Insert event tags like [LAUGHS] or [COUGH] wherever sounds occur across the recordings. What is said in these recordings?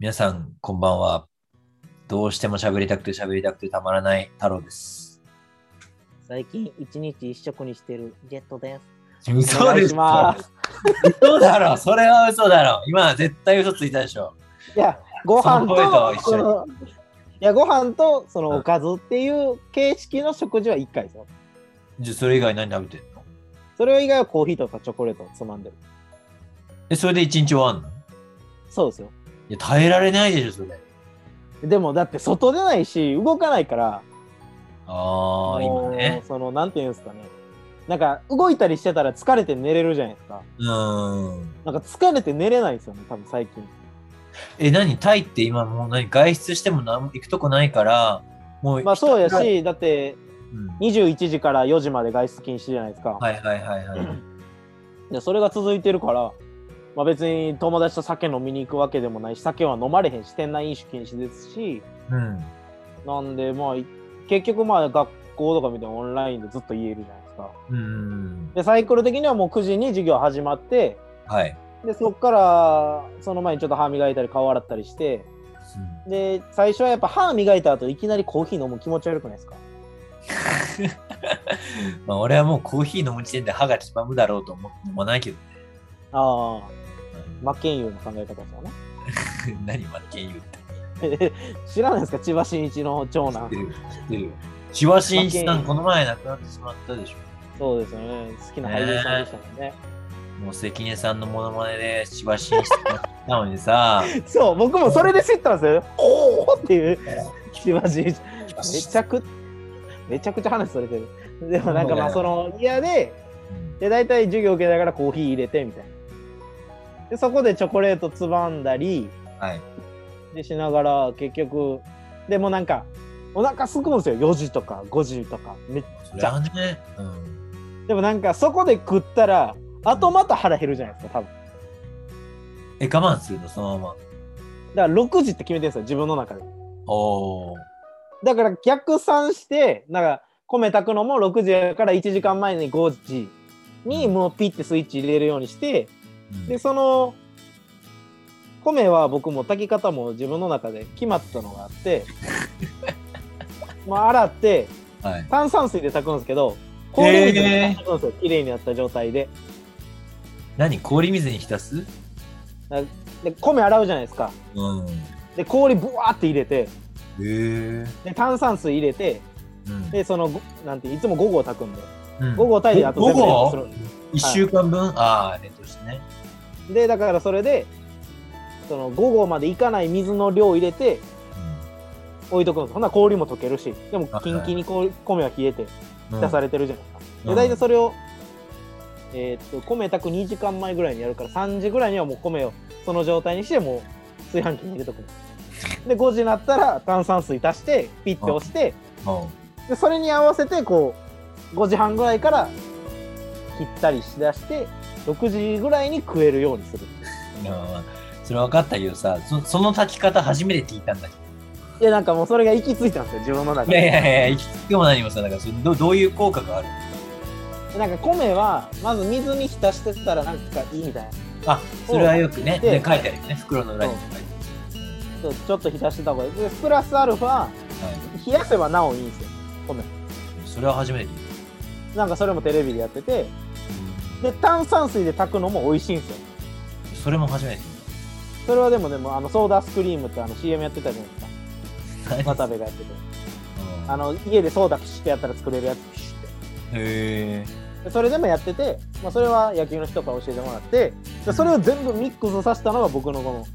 皆さん、こんばんは。どうしても喋りたくて喋りたくてたまらない太郎です。最近一日一食にしてるジェットです。嘘ですます。嘘だろそれは嘘だろ今絶対嘘ついたでしょいや、ご飯といや、ご飯とそのおかずっていう形式の食事は1回ですよ。じゃあそれ以外何食べてんの？それ以外はコーヒーとかチョコレートをつまんでる。え、それで一日終わんの？そうですよ。いや、耐えられないでしょ、それ。でもだって外出ないし、動かないから、ああ、今ね。その、なんていうんですかね。なんか動いたりしてたら疲れて寝れるじゃないですか。うーん。なんか疲れて寝れないんですよね、多分最近。え、何？タイって今もう何？外出しても何も行くとこないから、もう。まあそうやし、だってうん21時から4時まで外出禁止じゃないですか。はいはいはいはい。[CLEARS THROAT] でそれが続いてるから、まあ、別に友達と酒飲みに行くわけでもないし酒は飲まれへんし店内飲酒禁止ですしうん。なんでまあい結局まあ学校とか見てもオンラインでずっと言えるじゃないですかうん。でサイクル的にはもう9時に授業始まってはい。でそっからその前にちょっと歯磨いたり顔洗ったりしてで最初はやっぱ歯磨いた後いきなりコーヒー飲む気持ち悪くないですか？[LAUGHS] まあ俺はもうコーヒー飲む時点で歯が黄ばむだろうと思ってもないけどね。ああ真剣佑の考え方ですよね [LAUGHS] 何真剣言って。[LAUGHS] 知らないですか？千葉真一の長男知ってる。千葉真一さん、この前亡くなってしまったでしょ。そうですよね好きな俳優さんでしたもんねもう関根さんのモノマネで千葉真一さんが来たのにさ、[LAUGHS] そう、僕もそれで知ったんですよ。おおっていう、千葉真一めちゃく、めちゃくちゃ話それてる。でもなんかまあその嫌で、で、大体授業受けながらコーヒー入れてみたいな。で、そこでチョコレートつまんだり、はい。でしながら結局、でもなんか、お腹すくんですよ。4時とか5時とか。めそれはね、うん。でもなんかそこで食ったら、あとまた腹減るじゃないですか、多分。え、我慢するの、そのまま。だから6時って決めてるんですよ、自分の中で。おー。だから逆算して、なんか米炊くのも6時やから1時間前に5時にもうピッてスイッチ入れるようにして、うんで、その米は僕も炊き方も自分の中で決まったのがあって、[LAUGHS] まあ洗ってはい。炭酸水で炊くんですけど、氷水で炊くんですよ、綺麗になった状態で。何？氷水に浸す？で、米洗うじゃないですか。うん。で、氷ブワーって入れて。で炭酸水入れて、うん。で、その、ごなんていつも午後炊くんで、うん午後炊いてあと午全部冷凍後？する。一週間分、ああ、冷凍してね。でだからそれでその午後までいかない水の量を入れて置いとくんですほんなら氷も溶けるしでもはいキンキンに氷米は冷えてうん。出されてるじゃないですか、うん。で大体それを、えーっと米炊く2時間前ぐらいにやるから3時ぐらいにはもう米をその状態にしてもう炊飯器に入れとくで5時になったら炭酸水足してピッて押してうん。でそれに合わせてこう5時半ぐらいから切ったりしだして6時ぐらいに食えるようにする。それ分かったけどさそその炊き方初めて聞いたんだけいやなんかもうそれが行き着いたんですよ自分の中どいやいでやいや行き着くも何もさだからそれどどういう効果がある？なんか米はまず水に浸してたらなんかいいみたいな。あそれはよくねでね書いてあるよね袋の裏に。書いてそうちょっと浸してた方がいい。でプラスアルファある、はい、冷やせばなおいいんですよ米。それは初めてなんかそれもテレビでやっててた、で炭酸水で炊くのも美味しいんですよ。それも初めてそれはでもでもあのソーダスクリームってあの CM やってたじゃないですたか渡部がやってて。うん。あの家でソーダプシュってやったら作れるやつプシュって。へえでそれでもやってて、まあ、それは野球の人から教えてもらってでそれを全部ミックスさせたのが僕のこの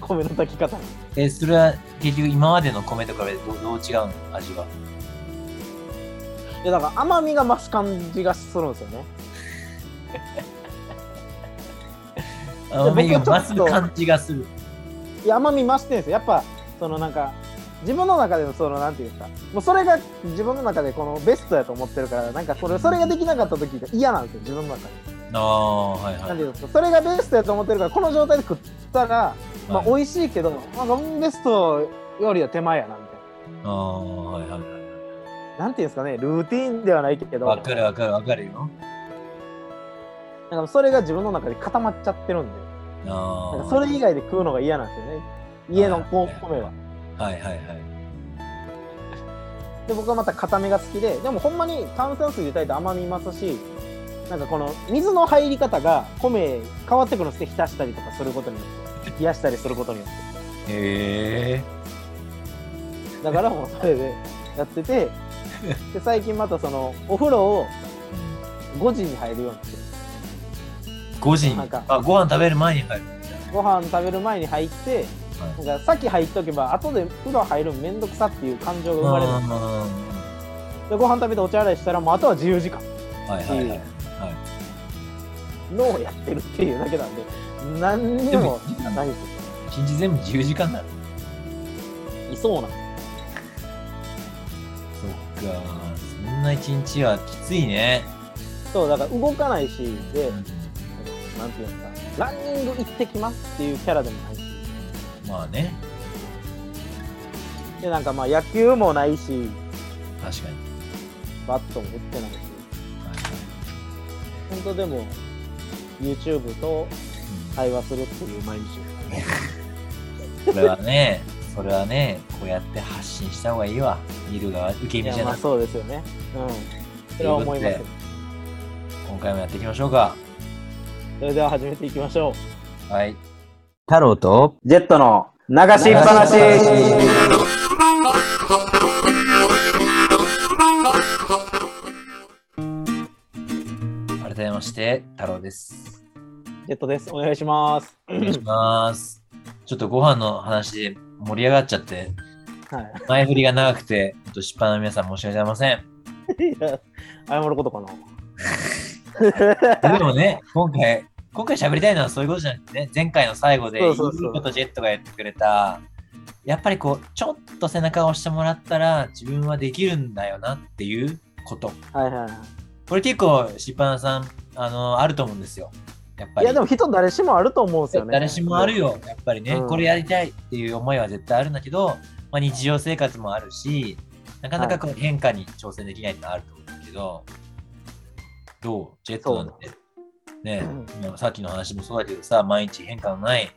米の炊き方。えそれは結局今までの米と比べてどうどう違うの？味は。いやだから甘みが増す感じがするんですよね [LAUGHS] 甘みが増す感じがする。いや甘み増してるんですよ。やっぱそのなんか自分の中でのそのなんていうんですか。もうそれが自分の中でこのベストやと思ってるからなんかそれそれができなかった時が嫌なんですよ自分の中で、ああはいはい。なんていうんですか。それがベストやと思ってるからこの状態で食ったら、まあ、はい美味しいけど、まあ、ベストよりは手前やなみたいああはいはいはいななんていうんですかねルーティンではないけど。わかるわかるわかるよなんかそれが自分の中で固まっちゃってるんでなんかそれ以外で食うのが嫌なんですよね家の米は。はいはいはい。で僕はまた固めが好きででもほんまに炭酸水で炊いて甘みますしなんかこの水の入り方が米変わってくるんですね浸したりとかすることによって冷やしたりすることによってへえ。だからもうそれでやっててで最近またそのお風呂を5時に入るようにして5時にあご飯食べる前に入る。ご飯食べる前に入ってはい。なんか先入っとけば後で風呂入るのめんどくさっていう感情が生まれる。な。でご飯食べてお茶洗いしたらもうあとは自由時間。はいはいはい。はい。のをやってるっていうだけなんで何にもないです一日全部10時間なの。いそうなんそっか。そんな一日はきついね。そうだから動かないしで、うんなんていうんですかランニング行ってきますっていうキャラでもないしまあね。でなんかまあ野球もないし確かに。バットも打ってないしはいはい本当でも YouTube とうん会話するっていう毎日それはね、それはね、こうやって発信した方がいいわ。見る側、受け身じゃなくて、そうですよねうんそれは思います今回もやっていきましょうか。それでは始めていきましょうはい。太郎とジェットの流しっぱなし改めまして、太郎です。ジェットですお願いしますお願いします。ちょっとご飯の話で盛り上がっちゃって、はい前振りが長くて、ちょっと失敗の皆さん申し訳ございません。[LAUGHS] いや謝ることかなでもね、今回、今回喋りたいのはそういうことじゃなくてね、前回の最後で、いいことジェットが言ってくれた、やっぱりこう、ちょっと背中を押してもらったら、自分はできるんだよなっていうこと。はいはいはいこれ結構、しっぱなさん、あの、あると思うんですよ。やっぱり。いやでも人誰しもあると思うんですよね。誰しもあるよ、やっぱりね、うんこれやりたいっていう思いは絶対あるんだけど、まあ、日常生活もあるし、なかなかこう変化に挑戦できないってのはあると思うんだけど、どう？ジェットなんて。ね、今さっきの話もそうだけどさ、毎日変化のない、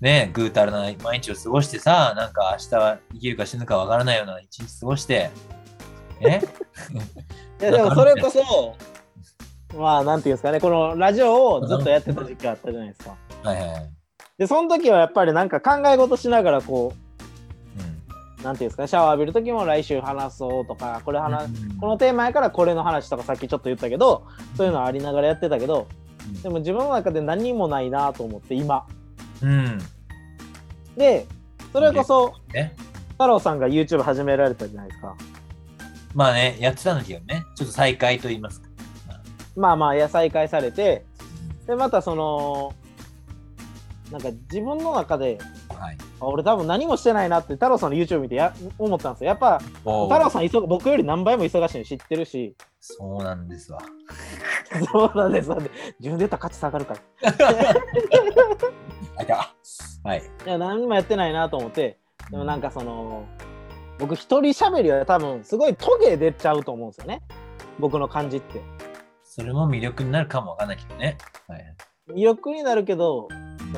ね、ぐうたらな毎日を過ごしてさ、なんか明日は生きるか死ぬかわからないような一日過ごして、ね、[LAUGHS] いやでもそれこそ、まあなんていうんですかね、このラジオをずっとやってた時期あったじゃないですか。はいはいはい。で、その時はやっぱりなんか考え事しながらこうんう、なんていうんですかね、シャワー浴びる時も来週話そうとか、これ話、うんこのテーマやからこれの話とかさっきちょっと言ったけど、そういうのありながらやってたけど、でも自分の中で何もないなと思って今。うん。で、それこそね。太郎さんが YouTube 始められたじゃないですか。まあね、やってたんだけどね、ちょっと再開と言いますか。まあまあ、や再開されて、で、またその、なんか自分の中で、はい。あ俺多分何もしてないなって太郎さんの YouTube 見てや思ったんですよ。やっぱ太郎さん忙僕より何倍も忙しいの知ってるし、そうなんですわ。[LAUGHS] そうなんです。自分で言ったら価値下がるから。[LAUGHS] はい。いや何もやってないなと思って、でもなんかその、僕一人喋りは多分すごいトゲ出ちゃうと思うんですよね。僕の感じって。それも魅力になるかもわかんないけどね。はい。魅力になるけど、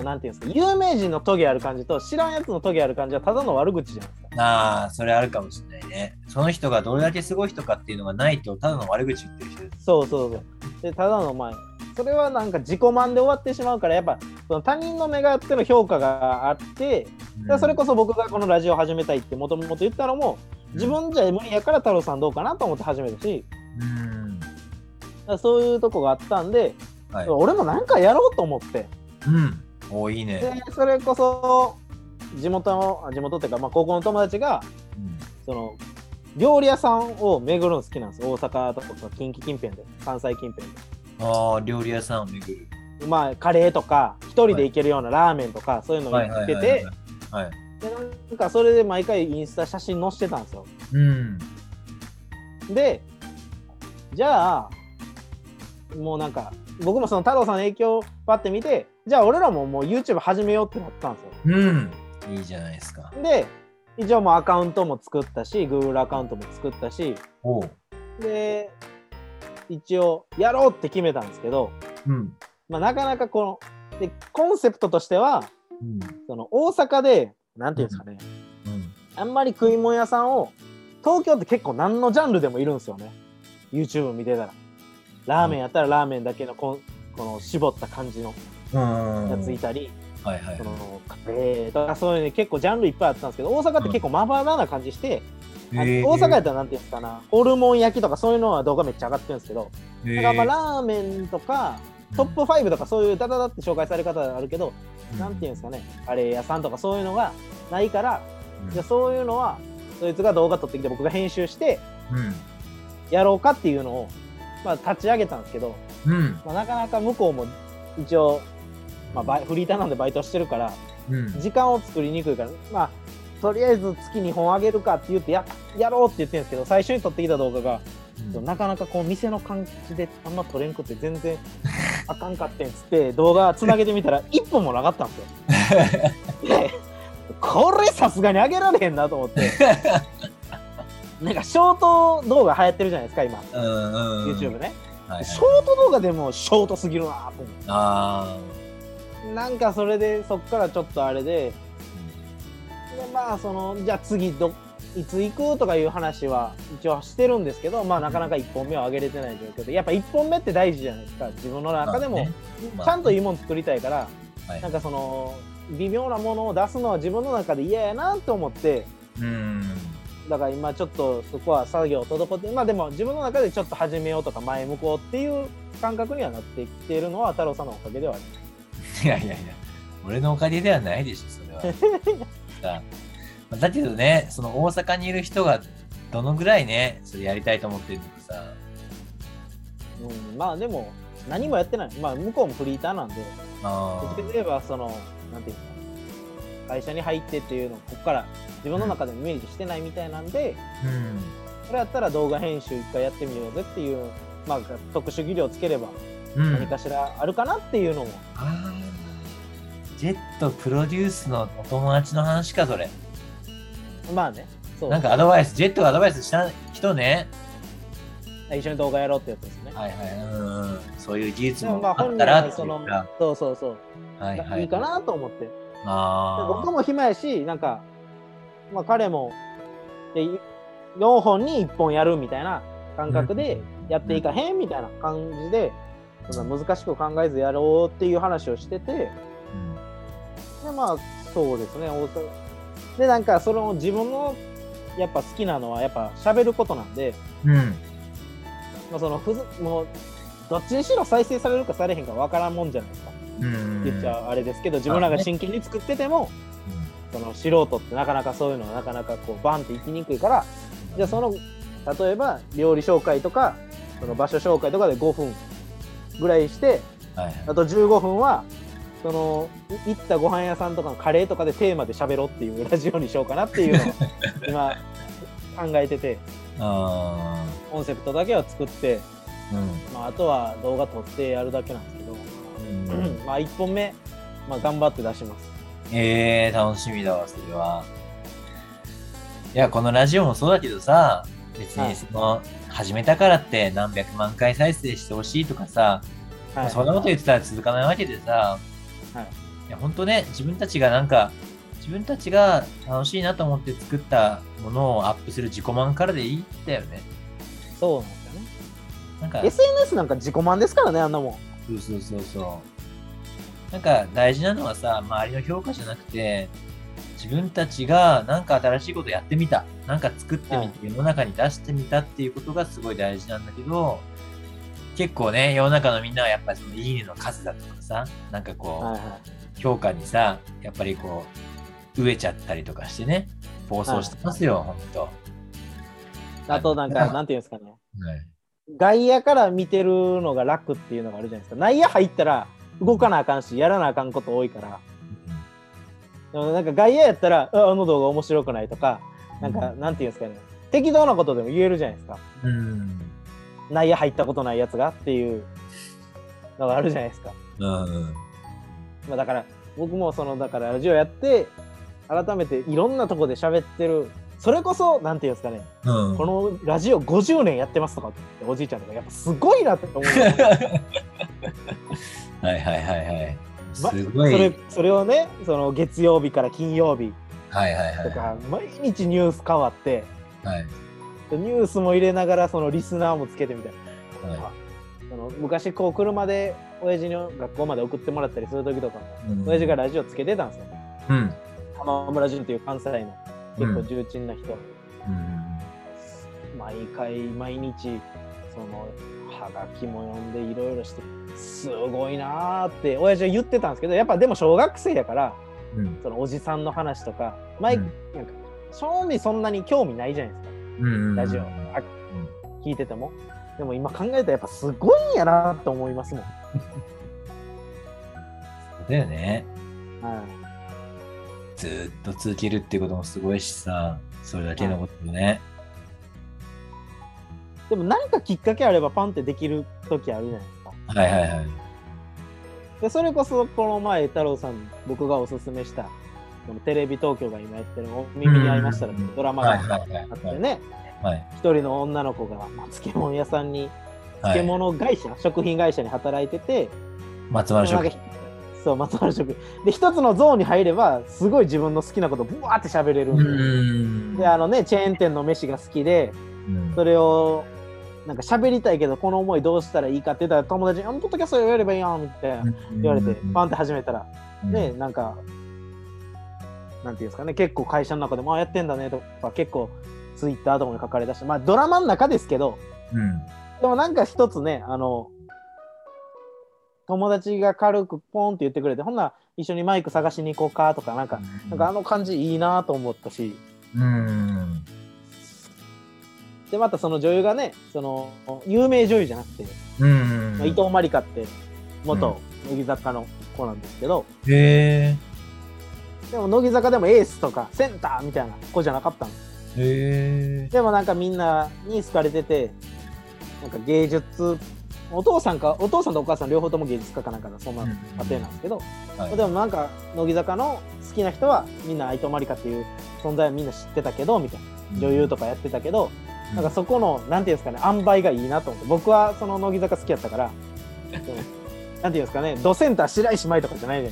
なんていうんですか、有名人のトゲある感じと知らんやつのトゲある感じはただの悪口じゃないですか。ああ、それあるかもしれないね。その人がどれだけすごい人かっていうのがないと、ただの悪口言ってる人です。そうそうそう。で、ただの前、それはなんか自己満で終わってしまうから、やっぱその他人の目があっての評価があって、でそれこそ僕がこのラジオ始めたいってもともと言ったのも、自分じゃ無理やから太郎さんどうかなと思って始めたし、うん。そういうとこがあったんで、はい。俺もなんかやろうと思って、うん。おーいいでね。それこそ地元の、あ地元っていうか、まあ、高校の友達が、うんその料理屋さんを巡るの好きなんです大阪とか近畿近辺で関西近辺でああ、料理屋さんを巡る。まあカレーとか一人で行けるようなラーメンとかそういうのをはい行ってはいはいはいて。はい。でなんかそれで毎回インスタ写真載せてたんですようん。でじゃあもうなんか僕もその太郎さんの影響をパッて見てじゃあ俺らももう YouTube 始めようってなったんですようん。いいじゃないですか。で一応もうアカウントも作ったし Google アカウントも作ったしおう。で一応やろうって決めたんですけど、うん。まあ、なかなかこのでコンセプトとしてはうん。その大阪でなんていうんですかね、うん。あんまり食い物屋さんを、東京って結構何のジャンルでもいるんですよね。YouTube 見てたら。ラーメンやったらラーメンだけのこんこの絞った感じのうん。やついたり、はいはいそ。のカレーとかそういうね結構ジャンルいっぱいあったんですけど、大阪って結構まばらな感じして、あへー大阪やったらなんていうんですかな、ホルモン焼きとかそういうのは動画めっちゃ上がってるんですけど、へだからまあーラーメンとか、トップ5とかそういうダダダって紹介され方あるけど、うんなんていうんですかね、カレー屋さんとかそういうのがないから、うんじゃあそういうのは、そいつが動画撮ってきて僕が編集してうん。やろうかっていうのを、まあ、立ち上げたんですけど、うん。まあ、なかなか向こうも一応、まあバイ、フリーターなんでバイトしてるから、うん。時間を作りにくいから、まあ、とりあえず月2本あげるかって言ってや、やろうって言ってるんですけど、最初に撮ってきた動画が、うんなかなかこう店の感じであんま撮れんくて全然あかんかってんっつって動画つなげてみたら [LAUGHS] 一本もなかったんですよ。でこれさすがに上げられへんなと思って [LAUGHS] なんかショート動画流行ってるじゃないですか今、うんうん。YouTube ね、はいはい。ショート動画でもショートすぎるなと思ってあなんかそれでそっからちょっとあれであ。でまあそのじゃあ次どいつ行くとかいう話は一応してるんですけどまあなかなか1本目は上げれてない状況でやっぱ1本目って大事じゃないですか自分の中でも、ちゃんといいもの作りたいから、はいなんかその微妙なものを出すのは自分の中で嫌やなと思ってうん。だから今ちょっとそこは作業滞ってまあでも自分の中でちょっと始めようとか前向こうっていう感覚にはなってきているのは太郎さんのおかげではあります。いやいやいや、俺のおかげではないでしょ、それは。[LAUGHS] さあだけどね、その大阪にいる人がどのぐらいね、それやりたいと思ってるのかさ。うん、まあでも何もやってないまあ向こうもフリーターなんであどっちかといえばそのなんていうんですかね会社に入ってっていうのをここから自分の中でもイメージしてないみたいなんで、ーうん。それやったら動画編集一回やってみようぜっていうまあ特殊技量つければうん。何かしらあるかなっていうのも、あージェットプロデュースのお友達の話か、それ。まあねそうなんかアドバイス、ジェットがアドバイスした人ね。一緒に動画やろうってやつですね、はいはい。うん。そういう技術でもまあったらっていうのか。そうそうそう、はいはい。いいかなと思ってあ僕も暇やしなんか、まあ、彼もで4本に1本やるみたいな感覚でやっていかへんみたいな感じで、そんな難しく考えずやろうっていう話をしててでまあそうですねでなんかその自分のやっぱ好きなのはやっぱ喋ることなんで、うん。うん。まあ、そのふずもうどっちにしろ再生されるかされへんか分からんもんじゃないですかうん。言っちゃあれですけど自分らが真剣に作っててもその素人ってなかなかそういうのはなかなかこうバンって行きにくいからじゃあその例えば料理紹介とかその場所紹介とかで5分ぐらいしてはいはい。あと15分はそのい行ったご飯屋さんとかのカレーとかでテーマで喋ろうっていうラジオにしようかなっていうのを [LAUGHS] 今考えててあコンセプトだけは作って、あ。うん。まあ、あとは動画撮ってやるだけなんですけど、うんまあ1本目、まあ、頑張って出します。えー、楽しみだわ、それは。いや、このラジオもそうだけどさ、別はいにその、始めたからって何百万回再生してほしいとかさ、はい、そんなこと言ってたら続かないわけでさ、はいいや、本当ね、自分たちがなんか、自分たちが楽しいなと思って作ったものをアップする自己満からでいいんだよね。そうなんですよね。なんか、SNS なんか自己満ですからね、あんなもん。そうそうそうそう。なんか大事なのはさ、周りの評価じゃなくて、自分たちがなんか新しいことやってみた、なんか作ってみて世の中に出してみたっていうことがすごい大事なんだけど、結構ね、世の中のみんなはやっぱりそのいいねの数だとかさ、なんかこう、はいはい。評価にさ、やっぱりこう、飢えちゃったりとかしてね、暴走してますよ、ほんと。あとなんか、なんていうんですかね。はい外野から見てるのが楽っていうのがあるじゃないですか。内野入ったら動かなあかんし、やらなあかんこと多いから。なんか外野やったら、ああの動画面白くないとか、なんか、なんていうんですかね。適当なことでも言えるじゃないですか。うん。内野入ったことないやつがっていうのがあるじゃないですか。うん。まあ、だから僕もそのだからラジオやって改めていろんなとこで喋ってるそれこそなんていうんですかね、うん。このラジオ50年やってますとかっておじいちゃんとかやっぱすごいなって思う [LAUGHS] はいはいはいはい。ますごい。それそれをねその月曜日から金曜日はいはいはい。とか、毎日ニュース変わって、はい。ニュースも入れながらそのリスナーもつけてみたいな。はその昔こう車で親父の学校まで送ってもらったりする時とか。うん親父がラジオつけてたんですよ。うん。浜村淳という関西の結構重鎮な人。うん。毎回毎日そのはがきも読んでいろいろしてすごいなーって親父は言ってたんですけどやっぱでも小学生やからうん。そのおじさんの話とか毎、うん。なんか正味そんなに興味ないじゃないですか。うん。ラジオ、あ聞いてても。でも今考えたらやっぱすごいんやなと思いますもん、だよね。はい、ずーっと続けるっていうこともすごいしさ、それだけのこともね。でも何かきっかけあればパンってできる時あるじゃないですかはいはいはい。でそれこそこの前太郎さんに僕がおすすめしたこのテレビ東京が今やってる「お耳に合いましたら」ドラマがはいはいはいあってねはい。一人の女の子が、まあ、漬物屋さんにはい。漬物会社、食品会社に働いてて、松丸食。なんかそう松原食。品で一つのゾーンに入ればすごい自分の好きなことブワーって喋れるんうで,、ん。であのねチェーン店の飯が好きでうん。それをなんか喋りたいけどこの思いどうしたらいいかって言ったら友達に「あのポッドキャストやればいいやん」みたいな言われてパンって始めたら。ね、なんか、なんていうんですかね、結構会社の中でも、あ、やってんだねとか、結構ツイッターとかに書かれたし、まあドラマの中ですけど、うん。でもなんか一つね、あの、友達が軽くポンって言ってくれて、ほんなら一緒にマイク探しに行こうかとか、なんか、なんかあの感じいいなと思ったし、うん。で、またその女優がね、その、有名女優じゃなくて、うん。伊藤まりかって、元乃木坂の子なんですけど、へでも乃木坂でもエースとかセンターみたいな子じゃなかったの。え。へえ。でもなんかみんなに好かれてて、なんか芸術、お父さんか、お父さんとお母さん両方とも芸術家かなんかのそんな家庭なんですけど、はいでもなんか乃木坂の好きな人はみんな伊藤まりかっていう存在はみんな知ってたけど、みたいな。女優とかやってたけど、なんかそこの、なんていうんですかね、塩梅がいいなと思って、僕はその乃木坂好きやったから、[LAUGHS] なんていうんですかね、ドセンター白石麻衣とかじゃないね。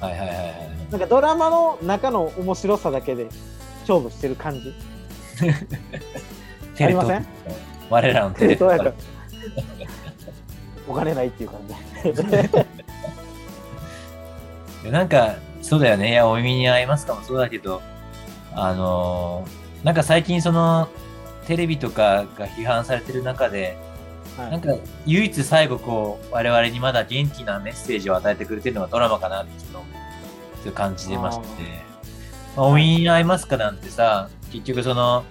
はいはいはいはい。なんかドラマの中の面白さだけで勝負してる感じ。[LAUGHS] ありません？我らのテレ東やお金ないっていう感じ。[LAUGHS] なんか、そうだよね。いや、お耳に合いますかも。そうだけど、あのーなんか最近その、テレビとかが批判されてる中で、はい。なんか唯一最後こう、我々にまだ元気なメッセージを与えてくれてるのがドラマかなってちょっと、感じてまして。まあ、お耳に合いますかなんてさ、結局その、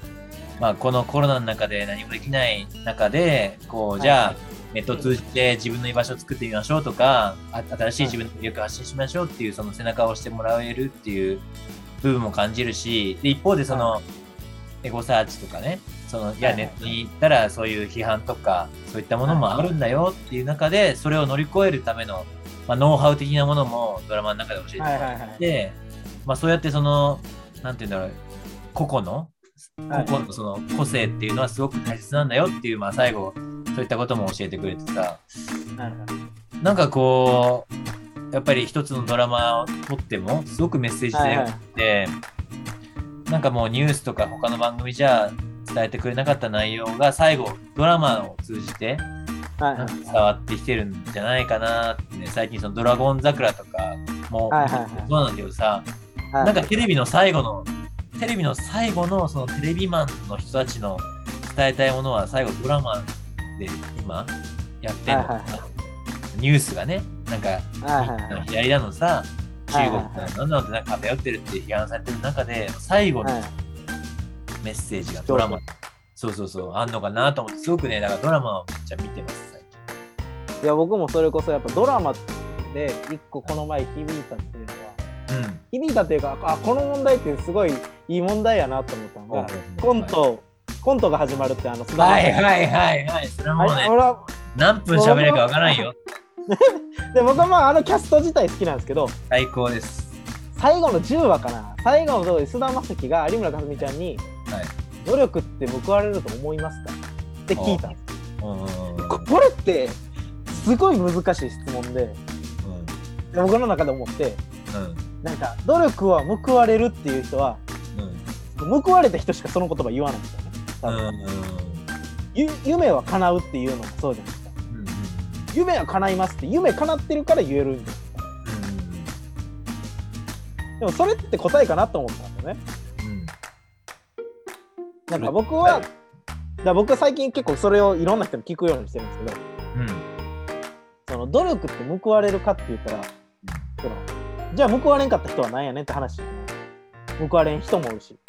まあ、このコロナの中で何もできない中で、こう、じゃあ、ネットを通じて自分の居場所を作ってみましょうとか、あ新しい自分の魅力を発信しましょうっていう、その背中を押してもらえるっていう部分も感じるし、で一方でその、エゴサーチとかね、その、いや、はいネットに行ったらそういう批判とか、そういったものもあるんだよっていう中で、それを乗り越えるための、まあ、ノウハウ的なものもドラマの中で教えてもらって、まあ、そうやってその、なんていうんだろう、個々の、はい。個々のその個性っていうのはすごく大切なんだよっていう、まあ、最後、そういったことも教えてくれてさ、なんかこう、やっぱり一つのドラマを撮っても、すごくメッセージ性があって、なんかもうニュースとか他の番組じゃ伝えてくれなかった内容が最後、ドラマを通じて伝わってきてるんじゃないかなってね、最近そのドラゴン桜とかもそうなんだけどさ、はい。なんかテレビの最後の、テレビの最後のそのテレビマンの人たちの伝えたいものは最後ドラマで今やってんのかな、ニュースがね、なんか、左だのさ、中国はいはいはい。だのなんてなんか偏ってるって批判されてる中で、最後のはいメッセージがドラマ、そうそうそう、あんのかなと思って、すごくね、だからドラマをめっちゃ見てます、最近。いや僕もそれこそやっぱドラマで一個この前響いたっていうのはうん。響いたっていうかあこの問題ってすごいいい問題やなと思ったのがうんコントコントが始まるってあの菅田はいはいはいはい。それはもうね、何分喋れるかわからんよ。[LAUGHS] で僕はまああのキャスト自体好きなんですけど最高です。最後の10話かな最後のところで菅田将暉が有村架純ちゃんにはい。「努力って報われると思いますか?」って聞いたんです。うん。うんうんここれってすごい難しい質問でで僕の中で思ってうん。うんなんか努力は報われるっていう人は報われた人しかその言葉言わないんですよね。多分。ゆ夢は叶うっていうのもそうじゃないですか。夢は叶いますって夢叶ってるから言えるんですでもそれって答えかなと思ったんですよね。なんか僕は、だ僕は最近結構それをいろんな人に聞くようにしてるんですけど、その努力って報われるかって言ったら、そのじゃあ報われんかった人は何やねんって話。報われん人もおるし、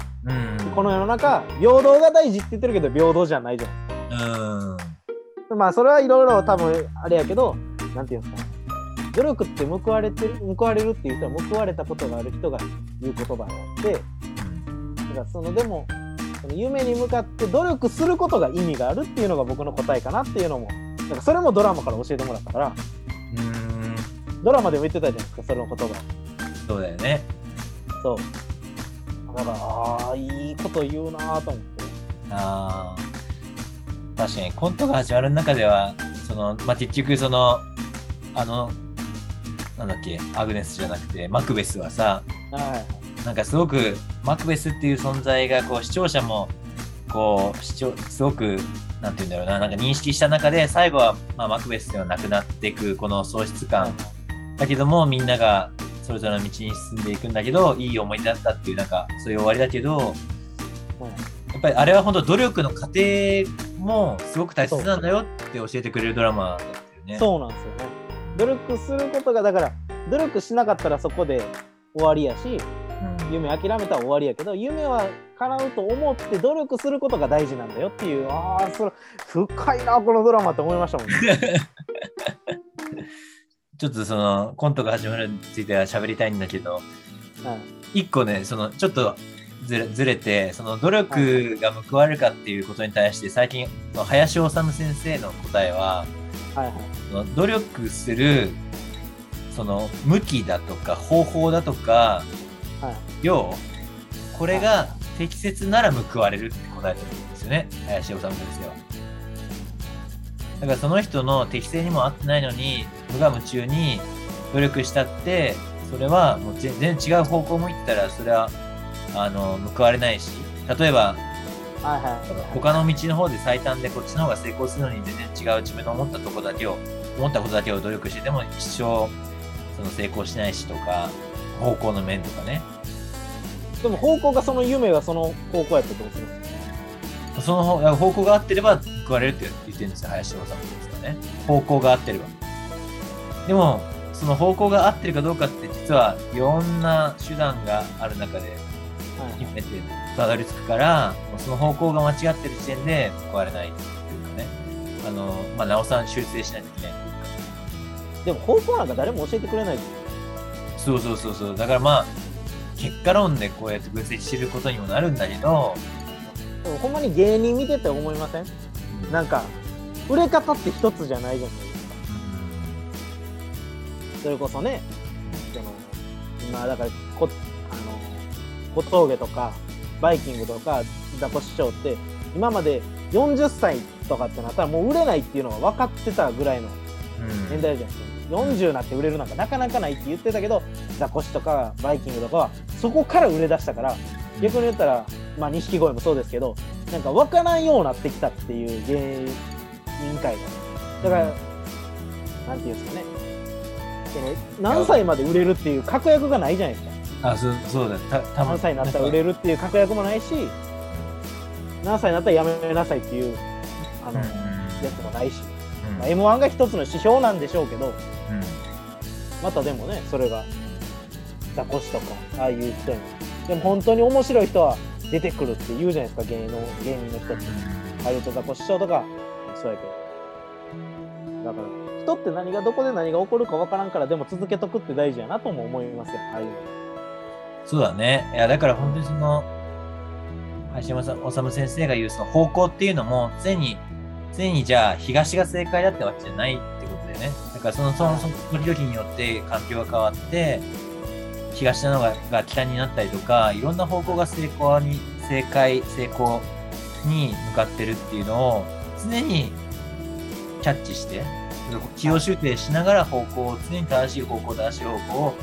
この世の中平等が大事って言ってるけど平等じゃないじゃないですか。まあそれはいろいろ多分あれやけどなんていうんですか。努力って報われてる報われるっていう人は報われたことがある人が言う言葉があってだからそのでもその夢に向かって努力することが意味があるっていうのが僕の答えかなっていうのもなんかそれもドラマから教えてもらったから。ドラマでも言ってたじゃないですかその言葉。そうだよね。そう。だからああいいこと言うなと思って。あ確かにコントが始まる中ではその、まあ、結局そのあのなんだっけアグネスじゃなくてマクベスはさ、はい、なんかすごくマクベスっていう存在がこう視聴者もこう視聴すごくなんて言うんだろうななんか認識した中で最後は、まあ、マクベスではなくなっていくこの喪失感、だけどもみんながそれぞれの道に進んでいくんだけどいい思い出だったっていうなんかそういう終わりだけど、やっぱりあれは本当努力の過程もすごく大切なんだよって教えてくれるドラマだったよね。そうなんですよね。努力することがだから努力しなかったらそこで終わりやし、夢諦めたら終わりやけど夢は叶うと思って努力することが大事なんだよっていう。ああそれ深いなこのドラマって思いましたもんね。[LAUGHS] ちょっとそのコントが始まるについては喋りたいんだけど、はい、一個ねそのちょっとずれずれてその努力が報われるかっていうことに対して最近林修先生の答えははいはい、努力するその向きだとか方法だとか、はい、量これが適切なら報われるって答えてるんですよね。林修先生は。だからその人の適性にも合ってないのに無我夢中に努力したってそれはもう全然違う方向向いてたらそれはあの報われないし例えばはいはい、他の道の方で最短でこっちの方が成功するのに全然違う自分の思ったとこだけを思ったことだけを努力してでも一生その成功しないしとか方向の面とかね。でも方向がその夢がその方向やったってことですその方向が合ってれば報われるって言ってるんですよ林修さんですかね。方向が合ってれば。でもその方向が合ってるかどうかって実はいろんな手段がある中で決めてたどり着くから、その方向が間違ってる時点で報われないっていうかね、あの、まあ、なおさん修正しないといけないっていうか。でも方向なんか誰も教えてくれないそうそうそうそう。だからまあ、結果論でこうやって分析してることにもなるんだけど、でもほんまに芸人見てて思いません、うん、なんか、売れ方って一つじゃないじゃないですか。うん、それこそね、その、今だからこ、あの、小峠とか、バイキングとかザコシショウって今まで40歳とかってなったらもう売れないっていうのが分かってたぐらいの年代じゃないですか、うん、40になって売れるなんかなかなかないって言ってたけどザコシとかバイキングとかはそこから売れ出したから逆に言ったらまあ錦鯉もそうですけどなんか分からんようになってきたっていう芸人会がだから、うん、なんていうんですかね。その何歳まで売れるっていう確約がないじゃないですか。あそうそうだ。たた何歳になったら売れるっていう確約もないし何歳になったらやめなさいっていうあの、うん、やつもないし、うん。まあ、m 1が一つの指標なんでしょうけど、うん、またでもねそれがザコシとかああいう人にでも本当に面白い人は出てくるって言うじゃないですか芸能芸人の人ってハリウッドザコシショウとかそうやけどだから人って何がどこで何が起こるか分からんからでも続けとくって大事やなとも思いますよああいうの。そうだね。いや、だから本当にその、橋本治先生が言うその方向っていうのも、常に、常にじゃあ東が正解だってわけじゃないってことだよね。だからその、その、時々によって環境が変わって、東なのがが北になったりとか、いろんな方向が成功に、正解、成功に向かってるっていうのを常にキャッチして、気を修正しながら方向を、常に正しい方向、正しい方向を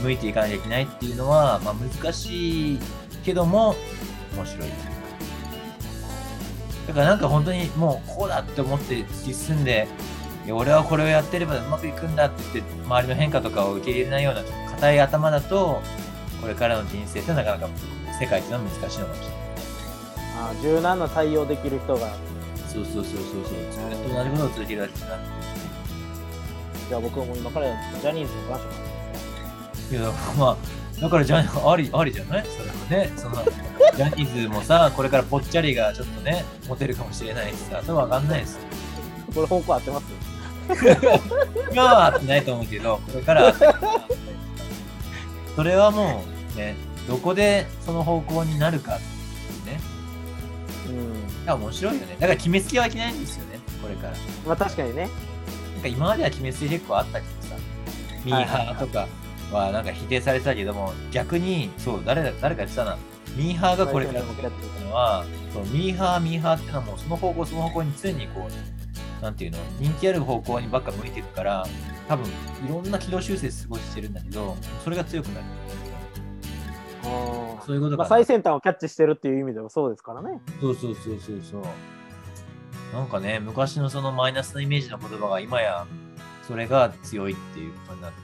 向いていかなきゃいけないっていうのは、まあ、難しいけども面白いっていうか。だからなんか本当にもうこうだって思って突き進んで、俺はこれをやってればうまくいくんだって言って、周りの変化とかを受け入れないような硬い頭だと、これからの人生ってなかなか世界っていうのは難しいのかもしれない。あー柔軟な対応できる人がそうそうそうそうそう。ずっと同じことを続けるわけじゃな。じゃあ僕も今からジャニーズの場所なんですいや、まあ、だからじゃあ、あり、ありじゃない？それはね。その、ジャニーズもさ、これからぽっちゃりがちょっとね、モテるかもしれないしさ、それわかんないですよ。これ方向合ってます？[LAUGHS] 今は合ってないと思うけど、これからそれはもうね、どこでその方向になるかっていうね。うん面白いよね。だから決めつけはいけないんですよね、これから。まあ確かにねなんか今までは決めつけ結構あったけどさ、ミーハーとかはなんか否定されてたけども、逆に、そう、誰だ、誰か言ってたな、ミーハーがこれから向かっていくのは、そうミーハー、ミーハーっていうのはもうその方向、その方向に常にこう、なんていうの、人気ある方向にばっか向いていくから、多分いろんな軌道修正過ごしてるんだけど、それが強くなる。そういうこと。まあ最先端をキャッチしてるっていう意味ではそうですからねそうそうそうそうそう。なんかね、昔のそのマイナスなイメージの言葉が今やそれが強いっていうことになって、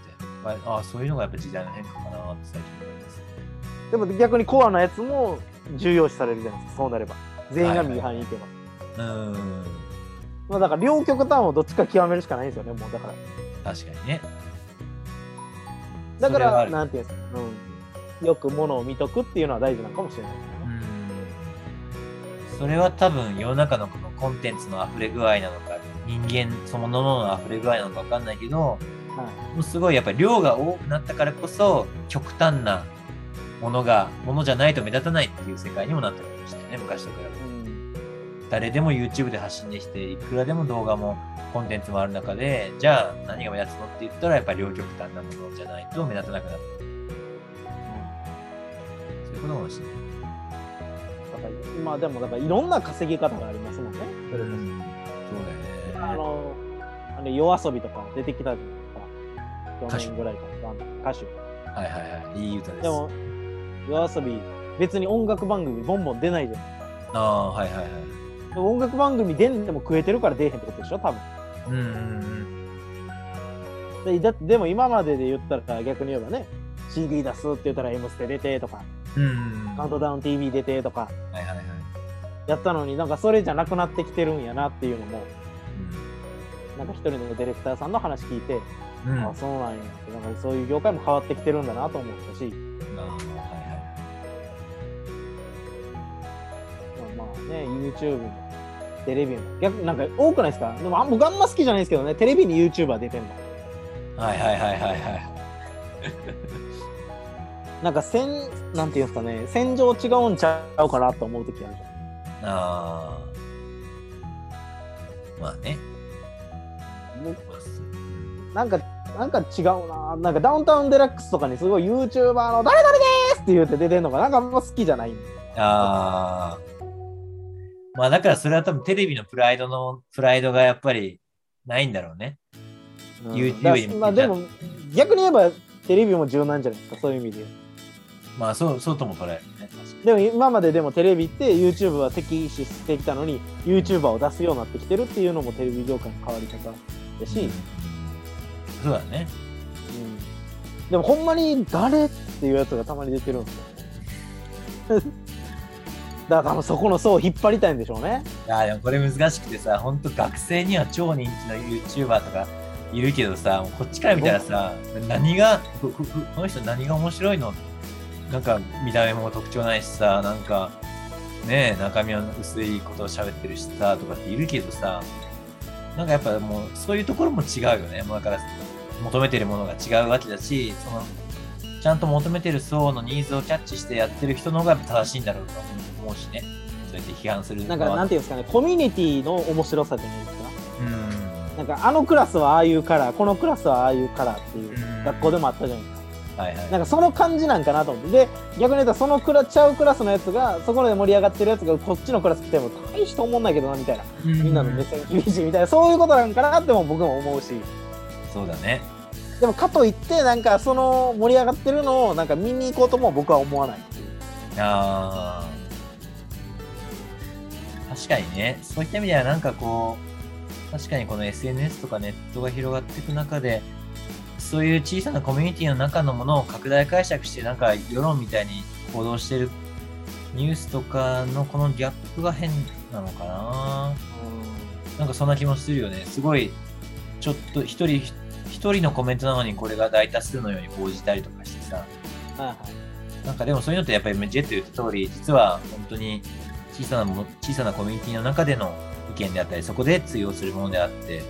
ああ、そういうのがやっぱ時代の変化かなって最近思います。でも逆にコアなやつも重要視されるじゃないですかそうなれば全員がミーハーに行けば、うーん、まあだから両極端をどっちか極めるしかないんですよねもうだから。確かにね。だからなんていうんですか、うん、よくものを見とくっていうのは大事なのかもしれないですうね、ん。それは多分世の中のこのコンテンツの溢れ具合なのか、人間そのものの溢れ具合なのか分かんないけど、はい。もうすごいやっぱり量が多くなったからこそ極端なものがものじゃないと目立たないっていう世界にもなってるかもしれないね昔と比べて。うん誰でも YouTube で発信できていくらでも動画もコンテンツもある中でじゃあ何が目立つのって言ったらやっぱり両極端なものじゃないと目立たなくなってくるそういうことかもしれないだから今でもだからいろんな稼ぎ方がありますもんね。それこそうん。そうだよね。あのあれ夜遊びとか出てきたじゃないですか歌手去年ぐらいから歌手。はいはいはい。いい歌です。でも夜遊び別に音楽番組ボンボン出ないじゃないですかああはいはいはい音楽番組出んでも食えてるから出えへんってことでしょ多分。うんうんうん。でだってでも今までで言ったら逆に言えばね CD 出すって言ったら「M ステ」出てとかうんうん「カウントダウン TV」出てとか。はいはいはい。やったのになんかそれじゃなくなってきてるんやなっていうのもなんか一人のディレクターさんの話聞いて、うん。うんあそうなんやってなんかそういう業界も変わってきてるんだなと思ったし。ああはいはい。まあね YouTube もテレビも逆なんか多くないですか？でもあ僕あんま好きじゃないですけどね。テレビに YouTuber 出てんの。はいはいはいはいはい。[LAUGHS] なんか戦なんていうんですかね。戦場違うんちゃうかなと思う時あるじゃん。ああまあね。なんか、なんか違うな。なんかダウンタウンデラックスとかにすごい YouTuber の誰々ですって言って出てんのがなんかあんま好きじゃないああ。まあだからそれは多分テレビのプライドの、プライドがやっぱりないんだろうね。うん YouTube だにもまあでも逆に言えばテレビも柔軟じゃないですか、そういう意味でまあそう、そうとも捉えるね。でも今まででもテレビって YouTube は敵視してきたのに YouTuber を出すようになってきてるっていうのもテレビ業界の変わり方だし、うんそうだね。うんでもほんまに誰っていうやつがたまに出てるんですよ。だからそこの層を引っ張りたいんでしょうね。いやでもこれ難しくてさ、本当学生には超人気の YouTuber とかいるけどさ、こっちから見たらさ、何が、この人何が面白いの？なんか見た目も特徴ないしさ、なんかねえ、中身の薄いことを喋ってるしさ、とかっているけどさ、なんかやっぱもうそういうところも違うよね。もうだから求めてるものが違うわけだし、そのちゃんと求めてる層のニーズをキャッチしてやってる人の方が正しいんだろうと思うしね。そうやって批判するのなんはかなんていうんですかね、コミュニティの面白さじゃないですか。うん。なんかあのクラスはああいうカラー、このクラスはああいうカラーっていううん学校でもあったじゃないですか。はいはい。なんかその感じなんかなと思って。で、逆に言うとそのクラちゃうクラスのやつが、そこで盛り上がってるやつがこっちのクラス来ても大して思んないけどなみたいな。みんなの目線厳しいみたいな、そういうことなんかなっても僕も思うし。そうだね。でもかといって、なんかその盛り上がってるのをなんか見に行こうとも僕は思わないっていう。あ確かにね、そういった意味ではなんかこう、確かにこの SNS とかネットが広がっていく中で、そういう小さなコミュニティの中のものを拡大解釈して、なんか世論みたいに報道してるニュースとかのこのギャップが変なのかな。うんなんかそんな気もするよね。すごい、ちょっと一人、一人のコメントなのにこれが大多数のように報じたりとかしてさ。はいはい。なんかでもそういうのってやっぱりジェット言った通り、実は本当に小さなもの小さなコミュニティの中での意見であったり、そこで通用するものであって、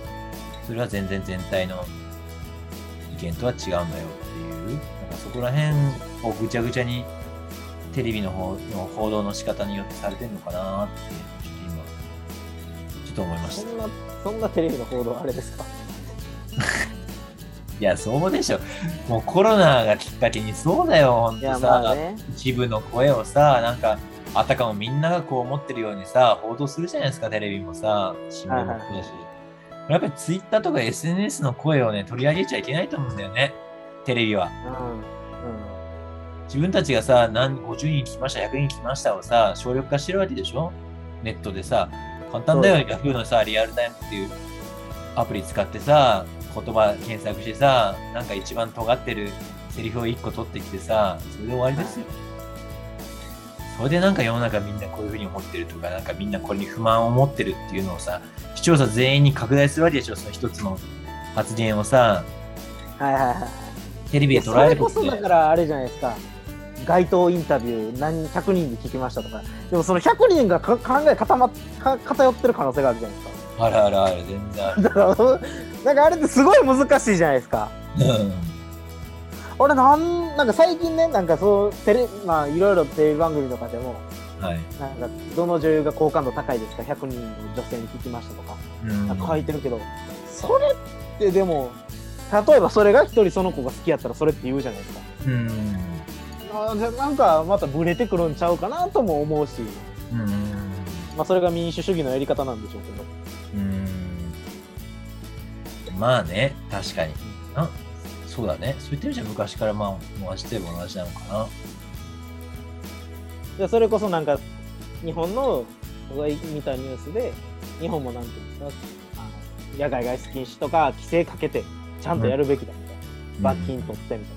それは全然全体の意見とは違うんだよっていう、なんかそこら辺をぐちゃぐちゃにテレビの方の報道の仕方によってされてるのかなって、ちょっと今、ちょっと思いました。そんな、そんなテレビの報道あれですか？[LAUGHS] いや、そうでしょ。もうコロナがきっかけにそうだよ、ほんとさ。まあね。一部の声をさ、なんか、あたかもみんながこう思ってるようにさ、報道するじゃないですか、テレビもさ、新聞もそうだし。やっぱりツイッターとか SNS の声をね、取り上げちゃいけないと思うんだよね、テレビは。うん。自分たちがさ、何50人来ました、100人来ましたをさ、省力化してるわけでしょネットでさ、簡単だよ、そう Yahoo のさ、リアルタイムっていうアプリ使ってさ、言葉検索してさ、なんか一番尖ってるセリフを1個取ってきてさ、それで終わりですよ。それでなんか世の中みんなこういうふうに思ってるとか、なんかみんなこれに不満を持ってるっていうのをさ、視聴者全員に拡大するわけでしょ、その一つの発言をさ、はいはいはい。テレビで捉えるこでことそだからあれじゃないですか街頭インタビュー何100人に聞きましたとかでもその100人がか考え固まっか偏ってる可能性があるじゃないですかあるあるある、全然ある。だからなんかあれってすごい難しいじゃないですかうん俺なんなんか最近ねなんかそうテレまあいろいろテレビ番組とかでもはい。なんかどの女優が好感度高いですか100人の女性に聞きましたとかうんなんか書いてるけどそれってでも例えばそれが一人その子が好きやったらそれって言うじゃないですかうん。なんかまたブレてくるんちゃうかなとも思うし、うん。まあ、それが民主主義のやり方なんでしょうけどうん。まあね、確かに。あそうだね。そういった意味じゃ昔から。まあ、もう味といえば同じなのかな。でそれこそなんか日本の僕が見たニュースで日本もなんていうんですか？あの野外外出禁止とか規制かけてちゃんとやるべきだみたいな、罰金取ってみたい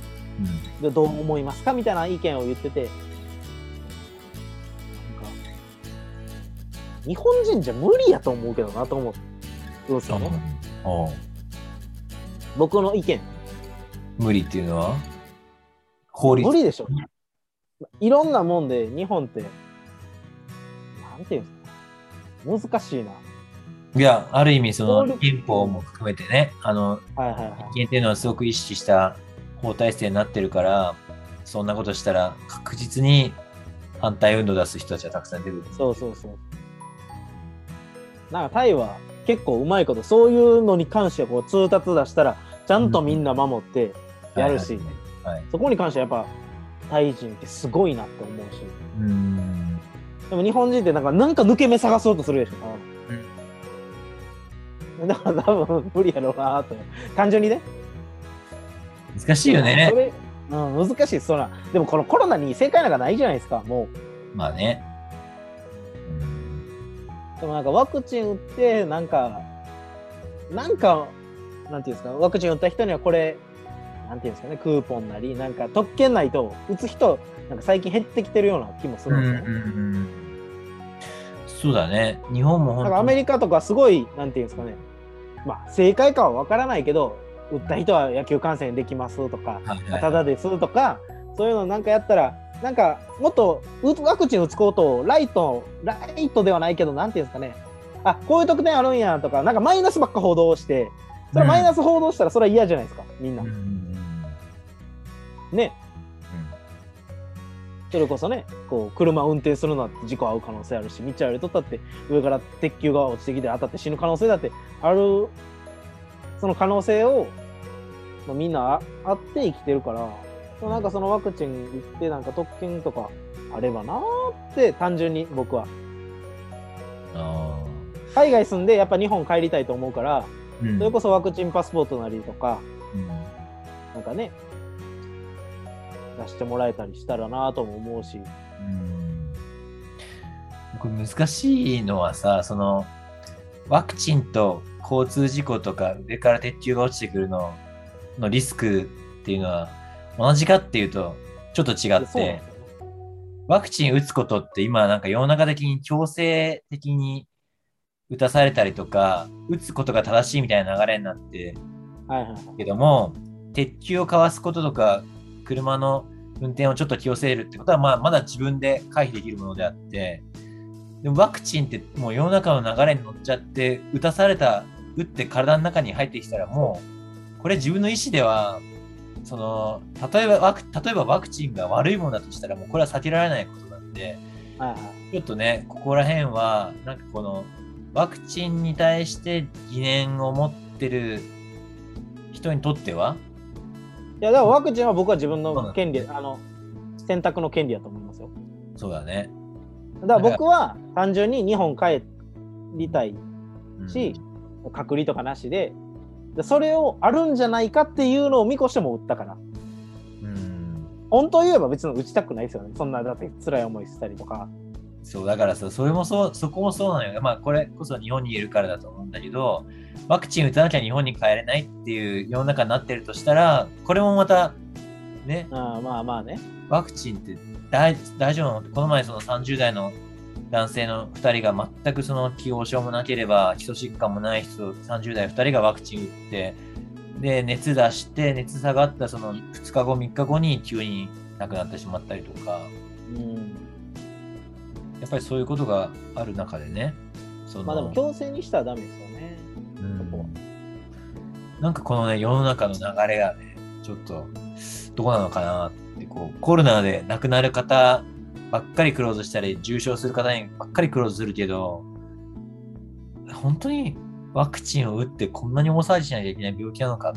な。でどう思いますか？みたいな意見を言ってて。なんか日本人じゃ無理やと思うけどなと思う。どうですうん。僕の意見。無理っていうのは？法律。無理でしょ。いろんなもんで日本ってなんていうんですか。難しいな。いや、ある意味、その憲法も含めてね、あの、はいはいはい。人間っていうのはすごく意識した法体制になってるから、そんなことしたら確実に反対運動を出す人たちはたくさん出てくる。そうそうそう。なんかタイは結構うまいことそういうのに関してはこう通達出したらちゃんとみんな守ってやるし。そこに関してはやっぱタイ人ってすごいなって思うし。うん。でも日本人ってなんかなんか抜け目探そうとするでしょ、だから [LAUGHS] 多分無理やろうなと。単純にね。難しいよね。うん、難しい。そうなでもこのコロナに正解なんかないじゃないですかもう。まあね。でもなんかワクチン打ってなんかなんかなんていうんですか？ワクチン打った人にはこれなんていうんですかね？クーポンなりなんか特権ないと打つ人なんか最近減ってきてるような気もすうんるんですよね。うんそうだね。日本も本アメリカとかすごいなんていうんですかね？まあ正解かは分からないけど打った人は野球観戦できますとかはいはい。ただですとかそういうのなんかやったらなんかもっとうワクチン打つことをライトライトではないけどなんていうんですかね。あこういう特典あるんやとかなんかマイナスばっか報道してそれマイナス報道したらそれは嫌じゃないですかみんな。ね。それこそねこう車運転するのは事故合う可能性あるし道歩いとったって上から鉄球が落ちてきて当たって死ぬ可能性だってあるその可能性を、まあ、みんなああって生きてるからなんかそのワクチン打ってなんか特権とかあればなーって単純に僕は。あ海外住んでやっぱ日本帰りたいと思うからーうん。それこそワクチンパスポートなりとかうん。なんかね出してもらえたりしたらなとも思うし。うん。これ難しいのはさ、その、ワクチンと交通事故とか上から鉄球が落ちてくるののリスクっていうのは同じかっていうとちょっと違って、よワクチン打つことって今なんか世の中的に強制的に打たされたりとか、打つことが正しいみたいな流れになってはいはいはい。けども、鉄球をかわすこととか、車の運転をちょっと気をつけるってことは、まあ、まだ自分で回避できるものであって、でもワクチンってもう世の中の流れに乗っちゃって、打たされた、打って体の中に入ってきたらもう、これ自分の意思では、その、例えばワク、例えばワクチンが悪いものだとしたら、もうこれは避けられないことなんで、はいはい。ちょっとね、ここら辺は、なんかこの、ワクチンに対して疑念を持ってる人にとっては、いや、だからワクチンは僕は自分の権利、あの、選択の権利だと思いますよ。そうだね。だから僕は単純に日本帰りたいうんし、隔離とかなしで、でそれをあるんじゃないかっていうのを見越しても打ったから。うん。本当言えば別に打ちたくないですよね。そんな、だって辛い思いしたりとか。そう、だからさ、それもそう、そこもそうなのよ。まあ、これこそ日本にいるからだと思うんだけど、ワクチン打たなきゃ日本に帰れないっていう世の中になってるとしたら、これもまた、ね、あーまあまあね。ワクチンって大大丈夫なの？この前その30代の男性の2人が全くその既往症もなければ基礎疾患もない人30代2人がワクチン打ってで熱出して熱下がったその2日後3日後に急に亡くなってしまったりとかうん。やっぱりそういうことがある中でねまあでも強制にしたらダメですよね。うんそこはなんかこのね世の中の流れがねちょっとどうなのかなってこうコロナで亡くなる方ばっかりクローズしたり重症する方にばっかりクローズするけど本当にワクチンを打ってこんなに大騒ぎしなきゃいけない病気なのか。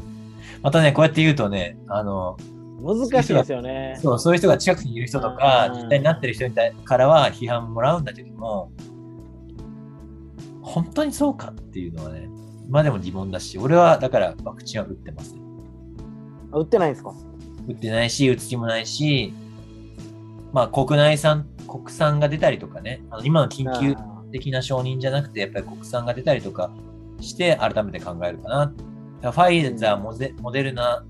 またねこうやって言うとねあの難しいですよね。そうそういう人が近くにいる人とかうん。実態になってる人に対からは批判もらうんだけども本当にそうかっていうのはね今でも疑問だし俺はだからワクチンは打ってますあ売ってないんですか？打ってないし打つ気もないしまあ国内産国産が出たりとかね。あの今の緊急あ的な承認じゃなくてやっぱり国産が出たりとかして改めて考えるかな。ファイザーモゼモデルナ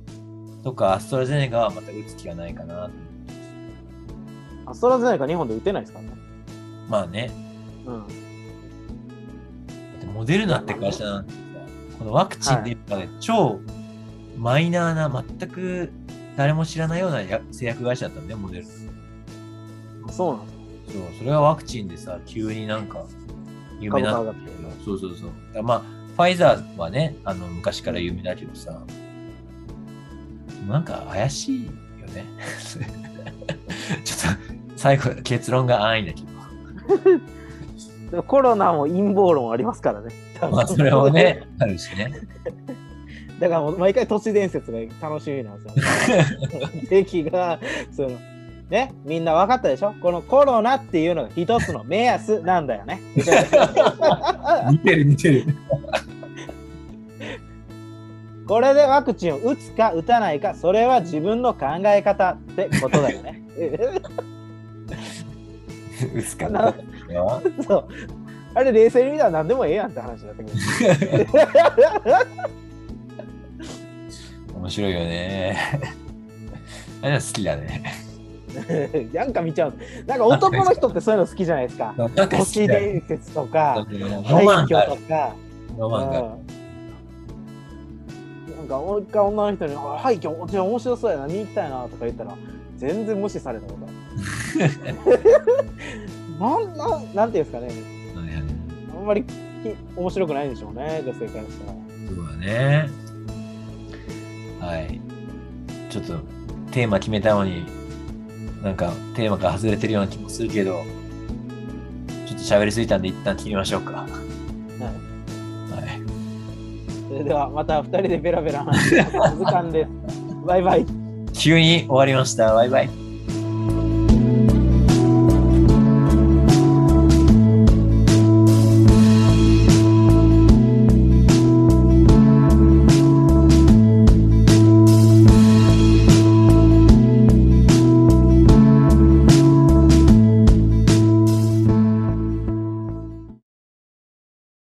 とかアストラゼネカはまた打つ気がないかな。ーアストラゼネカ日本で打てないですからね。まあね。うん。だってモデルナって会社なんてさ、このワクチンっていうのがね、超マイナーな、全く誰も知らないようなや製薬会社だったんだよ、モデルナ。そうなんですそう、それがワクチンでさ、急になんか有名そうそうそう。まあ、ファイザーはね、あの昔から有名だけどさ、なんか怪しいよね。[LAUGHS] ちょっと最後、結論が安易だけど。コロナも陰謀論ありますからね。まあ、それもね、あるしね。[LAUGHS] だからもう毎回都市伝説が楽しみなんですよ、[LAUGHS] ね。敵がそのねみんな分かったでしょ？このコロナっていうのが一つの目安なんだよね。みたいな似てる似てる。[LAUGHS] これでワクチンを打つか打たないかそれは自分の考え方ってことだよね。[LAUGHS] 打つかなな。そうあれ冷静に見たら何でもええやんって話になってくる。面白いよね。あれは好きだね。[LAUGHS] なんか見ちゃう。なんか男の人ってそういうの好きじゃないですか。なんか都市。伝説とか、ロ廃。墟とか。ロマンが。うんなんかもう一回女の人に「あ廃墟面白そうやな見に行きたいな」とか言ったら全然無視されたことある [LAUGHS] なんなんなんていうんですかねあんまりき面白くないんでしょうね女性からしたらそうだね。はい。ちょっとテーマ決めたのに、なんかテーマから外れてるような気もするけど、ちょっと喋りすぎたんで一旦切りましょうか。はい。それではまた2人でベラベラ話すお時間ですバイバイ急に終わりました。バイバイ。